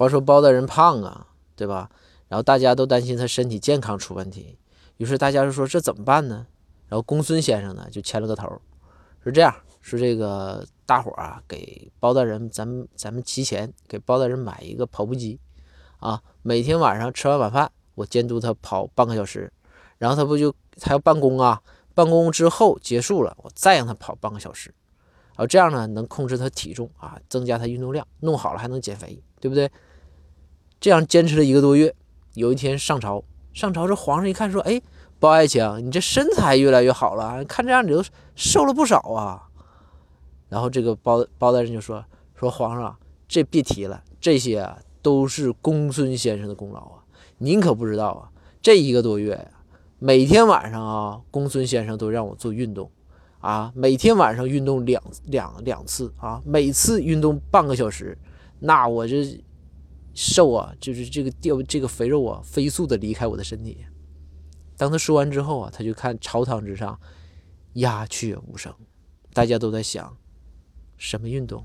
话说包大人胖啊，对吧？然后大家都担心他身体健康出问题，于是大家就说这怎么办呢？然后公孙先生呢就牵了个头，是这样，说这个大伙儿啊给包大人，咱们咱们提前给包大人买一个跑步机，啊，每天晚上吃完晚饭，我监督他跑半个小时，然后他不就他要办公啊？办公之后结束了，我再让他跑半个小时，然后这样呢能控制他体重啊，增加他运动量，弄好了还能减肥，对不对？这样坚持了一个多月，有一天上朝，上朝这皇上一看说：“哎。”包爱卿，你这身材越来越好了，看这样你都瘦了不少啊。然后这个包包大人就说：“说皇上，这别提了，这些都是公孙先生的功劳啊。您可不知道啊，这一个多月呀，每天晚上啊，公孙先生都让我做运动啊，每天晚上运动两两两次啊，每次运动半个小时，那我这瘦啊，就是这个掉这个肥肉啊，飞速的离开我的身体。”当他说完之后啊，他就看朝堂之上鸦雀无声，大家都在想，什么运动？